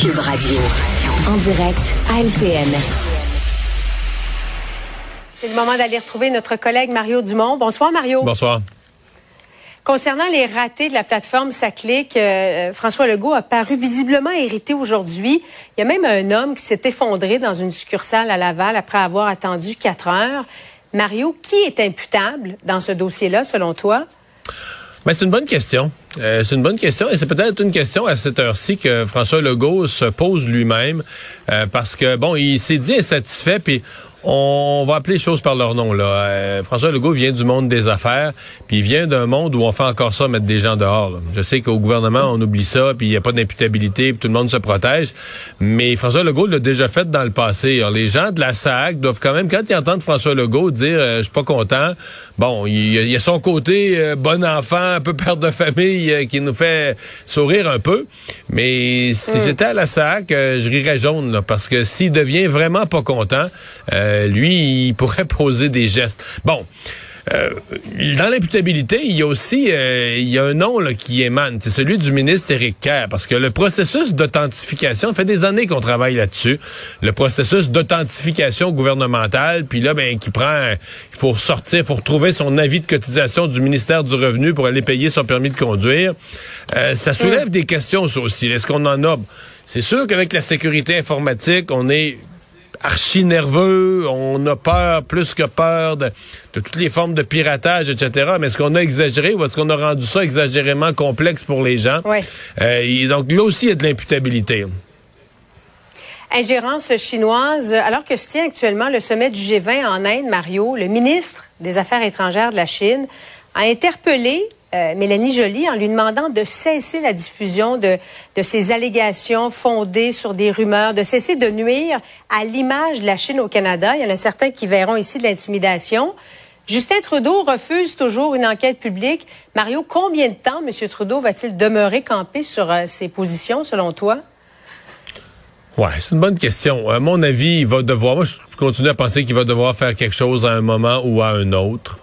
Cube Radio. En direct à LCN. C'est le moment d'aller retrouver notre collègue Mario Dumont. Bonsoir Mario. Bonsoir. Concernant les ratés de la plateforme Saclic, euh, François Legault a paru visiblement irrité aujourd'hui. Il y a même un homme qui s'est effondré dans une succursale à Laval après avoir attendu quatre heures. Mario, qui est imputable dans ce dossier-là, selon toi? Ben, c'est une bonne question. Euh, c'est une bonne question et c'est peut-être une question à cette heure-ci que François Legault se pose lui-même euh, parce que bon, il s'est dit insatisfait puis on va appeler les choses par leur nom. Là. Euh, François Legault vient du monde des affaires, puis il vient d'un monde où on fait encore ça, mettre des gens dehors. Je sais qu'au gouvernement, on oublie ça, puis il n'y a pas d'imputabilité, puis tout le monde se protège. Mais François Legault l'a déjà fait dans le passé. Alors, les gens de la SAC doivent quand même, quand ils entendent François Legault dire euh, Je suis pas content », bon, il, y a son côté euh, bon enfant, un peu père de famille, qui nous fait sourire un peu. Mais si mm. j'étais à la SAC, je rirais jaune, là, parce que s'il devient vraiment pas content... Euh, lui, il pourrait poser des gestes. Bon. Euh, dans l'imputabilité, il y a aussi euh, il y a un nom là, qui émane, c'est celui du ministre Éric Kerr, parce que le processus d'authentification, fait des années qu'on travaille là-dessus, le processus d'authentification gouvernementale, puis là, ben, qui prend, il faut ressortir, il faut retrouver son avis de cotisation du ministère du Revenu pour aller payer son permis de conduire. ça soulève des questions, ça aussi. Est-ce qu'on en a? C'est sûr qu'avec la sécurité informatique, on est archi nerveux, on a peur plus que peur de, toutes les formes de piratage, etc. Mais est-ce qu'on a exagéré ou est-ce qu'on a rendu ça exagérément complexe pour les gens? Oui. Euh, donc là aussi, il y a de l'imputabilité. Ingérence chinoise. Alors que se tient actuellement le sommet du G20 en Inde, Mario, le ministre des Affaires étrangères de la Chine a interpellé euh, Mélanie Joly en lui demandant de cesser la diffusion de, de ces allégations fondées sur des rumeurs, de cesser de nuire à l'image de la Chine au Canada. Il y en a certains qui verront ici de l'intimidation. Justin Trudeau refuse toujours une enquête publique. Mario, combien de temps M. Trudeau va-t-il demeurer campé sur euh, ses positions, selon toi? Ouais, c'est une bonne question. À mon avis, il va devoir, moi, je continue à penser qu'il va devoir faire quelque chose à un moment ou à un autre.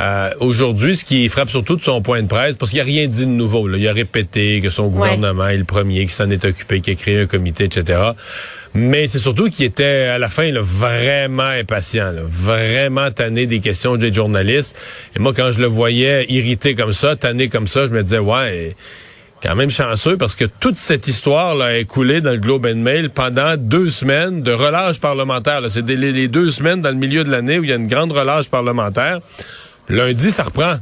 Euh, aujourd'hui, ce qui frappe surtout de son point de presse, parce qu'il n'a rien dit de nouveau. Là. Il a répété que son gouvernement est le premier qui s'en est occupé, qui a créé un comité, etc. Mais c'est surtout qu'il était à la fin vraiment impatient, vraiment tanné des questions des journalistes. Et moi, quand je le voyais irrité comme ça, tanné comme ça, je me disais, ouais quand même chanceux parce que toute cette histoire là est coulée dans le Globe and Mail pendant deux semaines de relâche parlementaire. C'est les, deux semaines dans le milieu de l'année où il y a une grande relâche parlementaire. Lundi, ça reprend.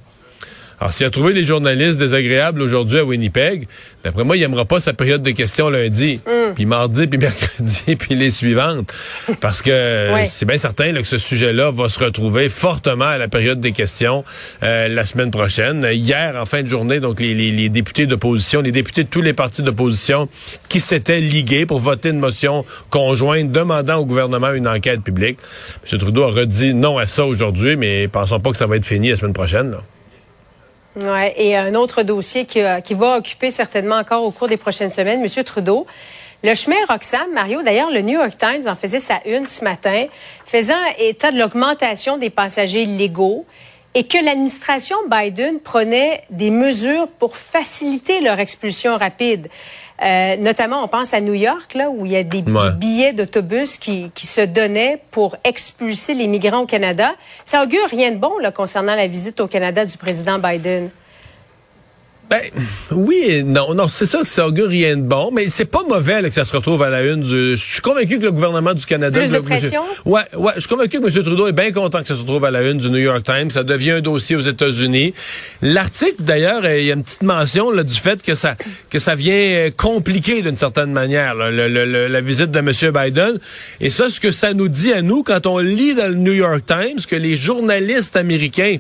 Alors, s'il a trouvé des journalistes désagréables aujourd'hui à Winnipeg, d'après moi, il n'aimera pas sa période de questions lundi, mm. puis mardi, puis mercredi, puis les suivantes. Parce que c'est bien certain que ce sujet-là va se retrouver fortement à la période des questions euh, la semaine prochaine. Hier, en fin de journée, donc les, les députés d'opposition, les députés de tous les partis d'opposition qui s'étaient ligués pour voter une motion conjointe demandant au gouvernement une enquête publique. M. Trudeau a redit non à ça aujourd'hui, mais pensons pas que ça va être fini la semaine prochaine. Là. Ouais, et un autre dossier qui, euh, qui, va occuper certainement encore au cours des prochaines semaines, M. Trudeau. Le chemin Roxham, Mario, d'ailleurs, le New York Times en faisait sa une ce matin, faisant état de l'augmentation des passagers légaux et que l'administration Biden prenait des mesures pour faciliter leur expulsion rapide. Euh, notamment, on pense à New York, là, où il y a des billets d'autobus qui, qui, se donnaient pour expulser les migrants au Canada. Ça augure rien de bon là, concernant la visite au Canada du président Biden. Ben, oui non. Non, c'est ça que ça augure rien de bon, mais c'est pas mauvais que ça se retrouve à la une. Du, je suis convaincu que le gouvernement du Canada... Plus de pression? ouais, ouais, je suis convaincu que M. Trudeau est bien content que ça se retrouve à la une du New York Times. Ça devient un dossier aux États-Unis. L'article, d'ailleurs, il y a une petite mention là, du fait que ça, que ça vient euh, compliquer d'une certaine manière la visite de M. Biden. Et ça, ce que ça nous dit à nous, quand on lit dans le New York Times que les journalistes américains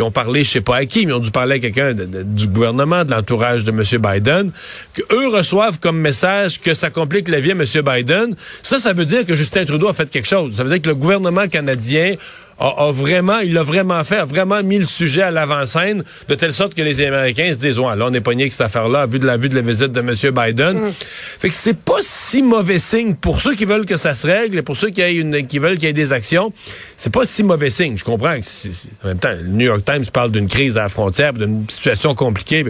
qui ont parlé, je sais pas à qui, mais ont dû parler à quelqu'un du gouvernement, de l'entourage de M. Biden, que eux reçoivent comme message que ça complique la vie à M. Biden. Ça, ça veut dire que Justin Trudeau a fait quelque chose. Ça veut dire que le gouvernement canadien a, vraiment, il l'a vraiment fait, a vraiment mis le sujet à l'avant-scène, de telle sorte que les Américains se disent, ouais, là, on est pogné avec cette affaire-là, vu de la vue de la visite de M. Biden. Mm. Fait que c'est pas si mauvais signe pour ceux qui veulent que ça se règle et pour ceux qui, une, qui veulent qu'il y ait des actions. C'est pas si mauvais signe. Je comprends que, en même temps, le New York Times parle d'une crise à la frontière, d'une situation compliquée,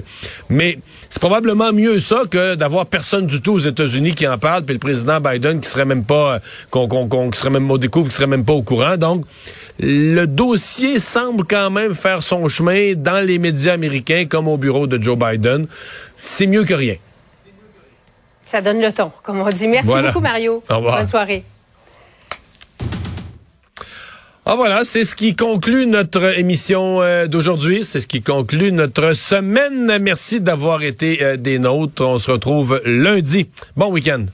mais c'est probablement mieux ça que d'avoir personne du tout aux États-Unis qui en parle, puis le président Biden qui serait même pas, qu'on, qu'on, qui serait même, au découvre, qui serait même pas au courant. Donc, le dossier semble quand même faire son chemin dans les médias américains comme au bureau de Joe Biden. C'est mieux que rien. Ça donne le ton, comme on dit. Merci beaucoup, Mario. Au revoir. Bonne soirée. Ah voilà, c'est ce qui conclut notre émission euh, d'aujourd'hui. C'est ce qui conclut notre semaine. Merci d'avoir été euh, des nôtres. On se retrouve lundi. Bon week-end.